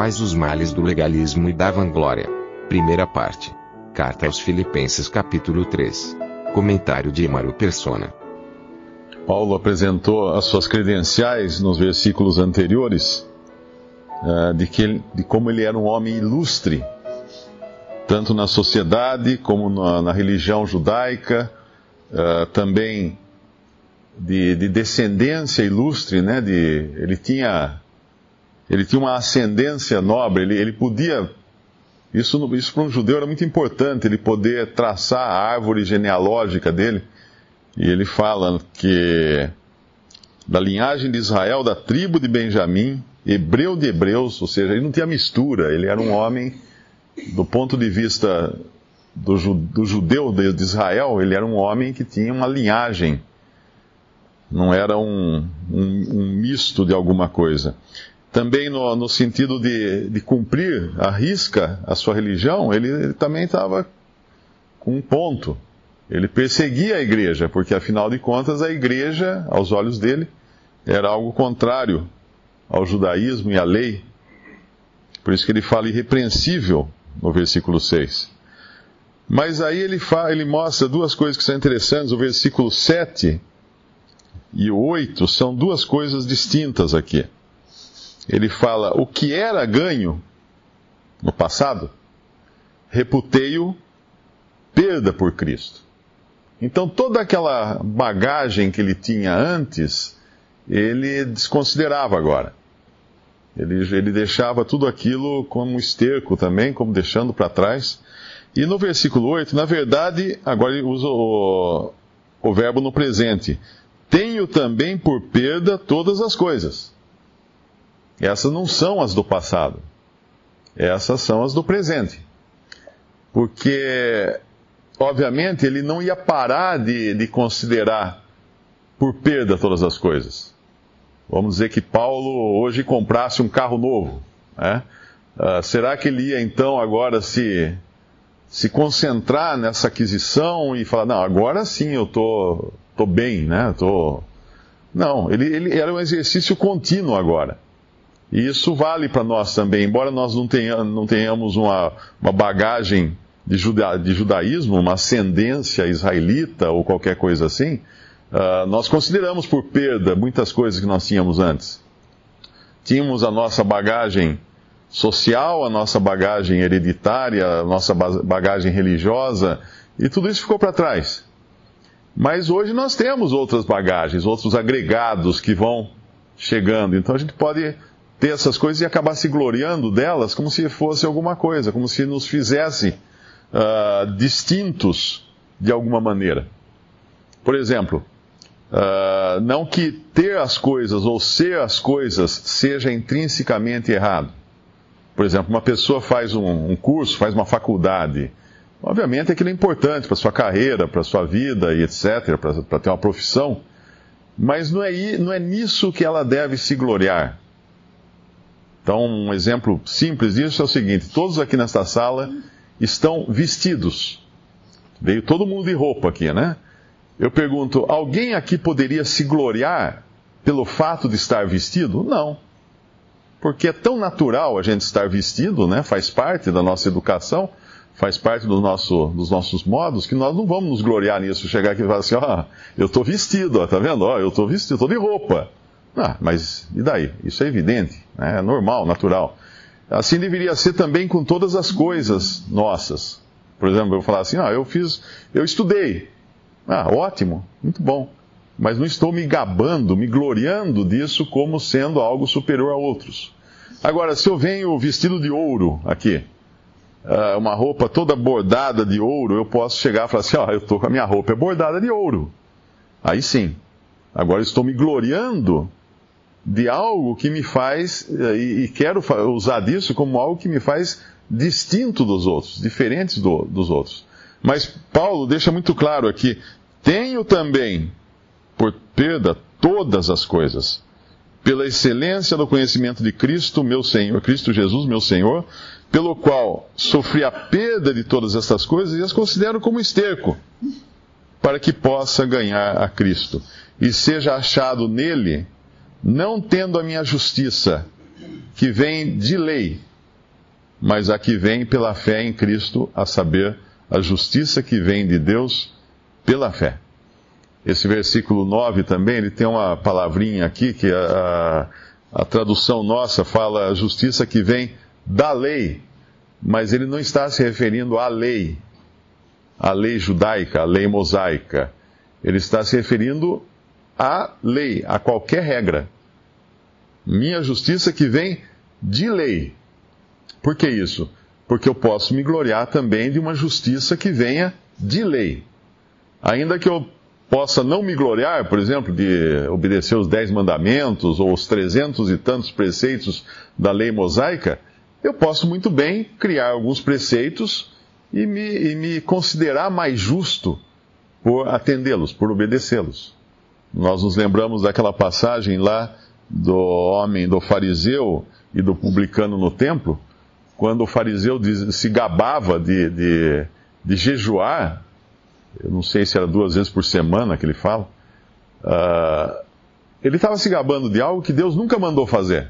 Quais os males do legalismo e da vanglória? Primeira parte. Carta aos Filipenses capítulo 3. Comentário de Emaro Persona. Paulo apresentou as suas credenciais nos versículos anteriores uh, de, que ele, de como ele era um homem ilustre, tanto na sociedade como na, na religião judaica, uh, também de, de, descendência ilustre, né? De, ele tinha ele tinha uma ascendência nobre, ele, ele podia isso, isso para um judeu era muito importante, ele poder traçar a árvore genealógica dele. E ele fala que da linhagem de Israel, da tribo de Benjamim, hebreu de hebreus, ou seja, ele não tinha mistura, ele era um homem, do ponto de vista do, do judeu de Israel, ele era um homem que tinha uma linhagem, não era um, um, um misto de alguma coisa. Também no, no sentido de, de, cumprir a risca a sua religião, ele, ele também estava com um ponto. Ele perseguia a igreja, porque afinal de contas a igreja, aos olhos dele, era algo contrário ao judaísmo e à lei. Por isso que ele fala irrepreensível no versículo 6. Mas aí ele, fala, ele mostra duas coisas que são interessantes. O versículo 7 e o 8 são duas coisas distintas aqui. Ele fala: O que era ganho no passado, reputei-o perda por Cristo. Então toda aquela bagagem que ele tinha antes, ele desconsiderava agora. Ele, ele deixava tudo aquilo como esterco também, como deixando para trás. E no versículo 8, na verdade, agora ele usa o, o verbo no presente. Tenho também por perda todas as coisas. Essas não são as do passado. Essas são as do presente. Porque obviamente, ele não ia parar de, de considerar por perda todas as coisas. Vamos dizer que Paulo hoje comprasse um carro novo. Né? Uh, será que ele ia então agora se, se concentrar nessa aquisição e falar, não, agora sim eu tô, tô bem, né? Tô... Não, ele, ele era um exercício contínuo agora. E isso vale para nós também, embora nós não tenhamos, não tenhamos uma, uma bagagem de, juda, de judaísmo, uma ascendência israelita ou qualquer coisa assim, uh, nós consideramos por perda muitas coisas que nós tínhamos antes. Tínhamos a nossa bagagem social, a nossa bagagem hereditária, a nossa bagagem religiosa, e tudo isso ficou para trás. Mas hoje nós temos outras bagagens, outros agregados que vão chegando. Então a gente pode ter essas coisas e acabar se gloriando delas como se fosse alguma coisa, como se nos fizesse uh, distintos de alguma maneira. Por exemplo, uh, não que ter as coisas ou ser as coisas seja intrinsecamente errado. Por exemplo, uma pessoa faz um, um curso, faz uma faculdade. Obviamente aquilo é importante para sua carreira, para sua vida e etc., para ter uma profissão. Mas não é, não é nisso que ela deve se gloriar. Então, um exemplo simples disso é o seguinte: todos aqui nesta sala estão vestidos. Veio todo mundo de roupa aqui, né? Eu pergunto: alguém aqui poderia se gloriar pelo fato de estar vestido? Não. Porque é tão natural a gente estar vestido, né? Faz parte da nossa educação, faz parte do nosso, dos nossos modos, que nós não vamos nos gloriar nisso, chegar aqui e falar assim: ó, oh, eu estou vestido, ó, tá vendo? Ó, eu estou vestido, estou de roupa. Ah, mas e daí? Isso é evidente, né? é normal, natural. Assim deveria ser também com todas as coisas nossas. Por exemplo, eu falar assim, ah, eu fiz, eu estudei. Ah, ótimo, muito bom. Mas não estou me gabando, me gloriando disso como sendo algo superior a outros. Agora, se eu venho vestido de ouro aqui, ah, uma roupa toda bordada de ouro, eu posso chegar e falar assim, ó, ah, eu estou com a minha roupa é bordada de ouro. Aí sim. Agora estou me gloriando de algo que me faz, eh, e, e quero usar disso como algo que me faz distinto dos outros, diferentes do, dos outros. Mas Paulo deixa muito claro aqui: tenho também por perda todas as coisas, pela excelência do conhecimento de Cristo, meu Senhor, Cristo Jesus, meu Senhor, pelo qual sofri a perda de todas estas coisas e as considero como esterco, para que possa ganhar a Cristo e seja achado nele, não tendo a minha justiça, que vem de lei, mas a que vem pela fé em Cristo, a saber, a justiça que vem de Deus pela fé. Esse versículo 9 também, ele tem uma palavrinha aqui que a, a, a tradução nossa fala a justiça que vem da lei, mas ele não está se referindo à lei, à lei judaica, à lei mosaica. Ele está se referindo à lei, a qualquer regra. Minha justiça que vem de lei. Por que isso? Porque eu posso me gloriar também de uma justiça que venha de lei. Ainda que eu possa não me gloriar, por exemplo, de obedecer os dez mandamentos ou os trezentos e tantos preceitos da lei mosaica, eu posso muito bem criar alguns preceitos e me, e me considerar mais justo por atendê-los, por obedecê-los. Nós nos lembramos daquela passagem lá do homem, do fariseu e do publicano no templo, quando o fariseu diz, se gabava de, de, de, jejuar, eu não sei se era duas vezes por semana que ele fala, uh, ele estava se gabando de algo que Deus nunca mandou fazer.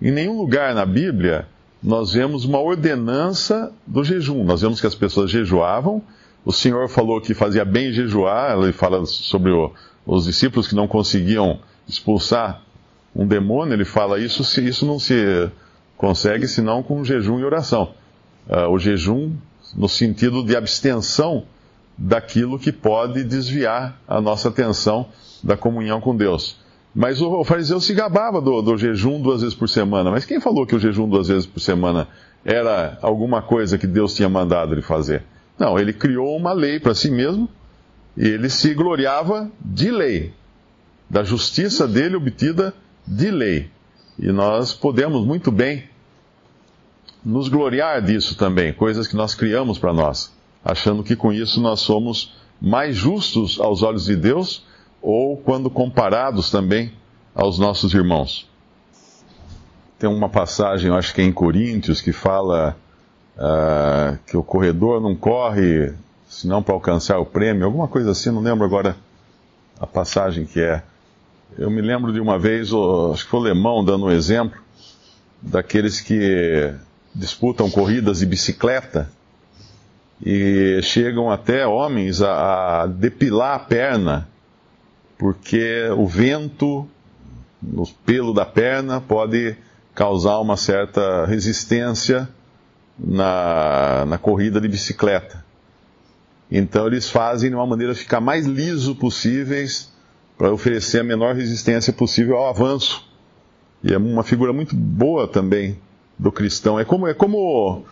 Em nenhum lugar na Bíblia nós vemos uma ordenança do jejum. Nós vemos que as pessoas jejuavam. O Senhor falou que fazia bem jejuar. Ele fala sobre o, os discípulos que não conseguiam expulsar um demônio. Ele fala isso se isso não se consegue senão com jejum e oração. Uh, o jejum no sentido de abstenção daquilo que pode desviar a nossa atenção da comunhão com Deus. Mas o, fariseu se gabava do, do, jejum duas vezes por semana. Mas quem falou que o jejum duas vezes por semana era alguma coisa que Deus tinha mandado ele fazer? Não, ele criou uma lei para si mesmo e ele se gloriava de lei, da justiça dele obtida de lei. E nós podemos muito bem nos gloriar disso também, coisas que nós criamos para nós, achando que com isso nós somos mais justos aos olhos de Deus ou quando comparados também aos nossos irmãos. Tem uma passagem, eu acho que é em Coríntios, que fala uh, que o corredor não corre senão para alcançar o prêmio, alguma coisa assim, não lembro agora a passagem que é. Eu me lembro de uma vez, acho que foi o Lemão dando um exemplo, daqueles que disputam corridas de bicicleta e chegam até homens a, a depilar a perna porque o vento no pelo da perna pode causar uma certa resistência na, na corrida de bicicleta. Então eles fazem de uma maneira ficar mais liso possíveis para oferecer a menor resistência possível ao avanço. E é uma figura muito boa também do cristão. É como, é como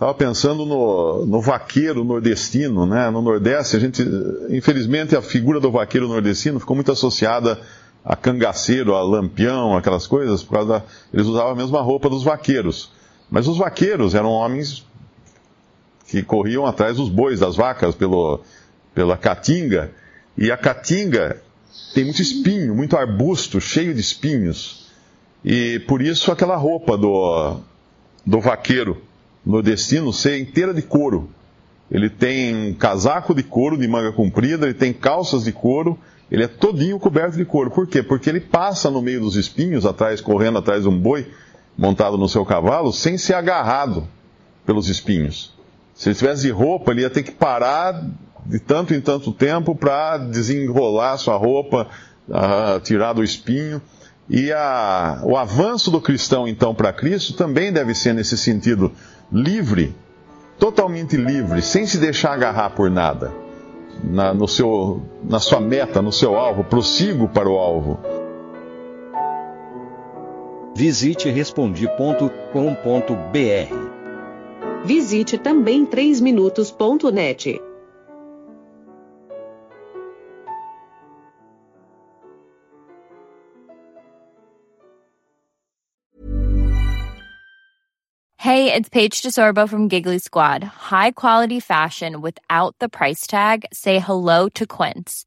Estava pensando no, no, vaqueiro nordestino, né? No Nordeste, a gente, infelizmente, a figura do vaqueiro nordestino ficou muito associada a cangaceiro, a lampião, aquelas coisas, por causa da, eles usavam a mesma roupa dos vaqueiros. Mas os vaqueiros eram homens que corriam atrás dos bois, das vacas, pelo, pela caatinga, e a caatinga tem muito espinho, muito arbusto, cheio de espinhos. E por isso aquela roupa do, do vaqueiro nordestino ser inteira de couro. Ele tem um casaco de couro de manga comprida, ele tem calças de couro, ele é todinho coberto de couro. Por quê? Porque ele passa no meio dos espinhos, atrás, correndo atrás de um boi montado no seu cavalo, sem ser agarrado pelos espinhos. Se ele tivesse de roupa, ele ia ter que parar de tanto em tanto tempo para desenrolar sua roupa, uh, tirar do espinho. E a, o avanço do cristão, então, para Cristo também deve ser nesse sentido livre, totalmente livre, sem se deixar agarrar por nada. Na, no seu, na sua meta, no seu alvo, prossigo para o alvo. Visite respondi.com.br. Visite também 3minutos.net. Hey, it's Paige DeSorbo from Giggly Squad. High quality fashion without the price tag. Say hello to Quince.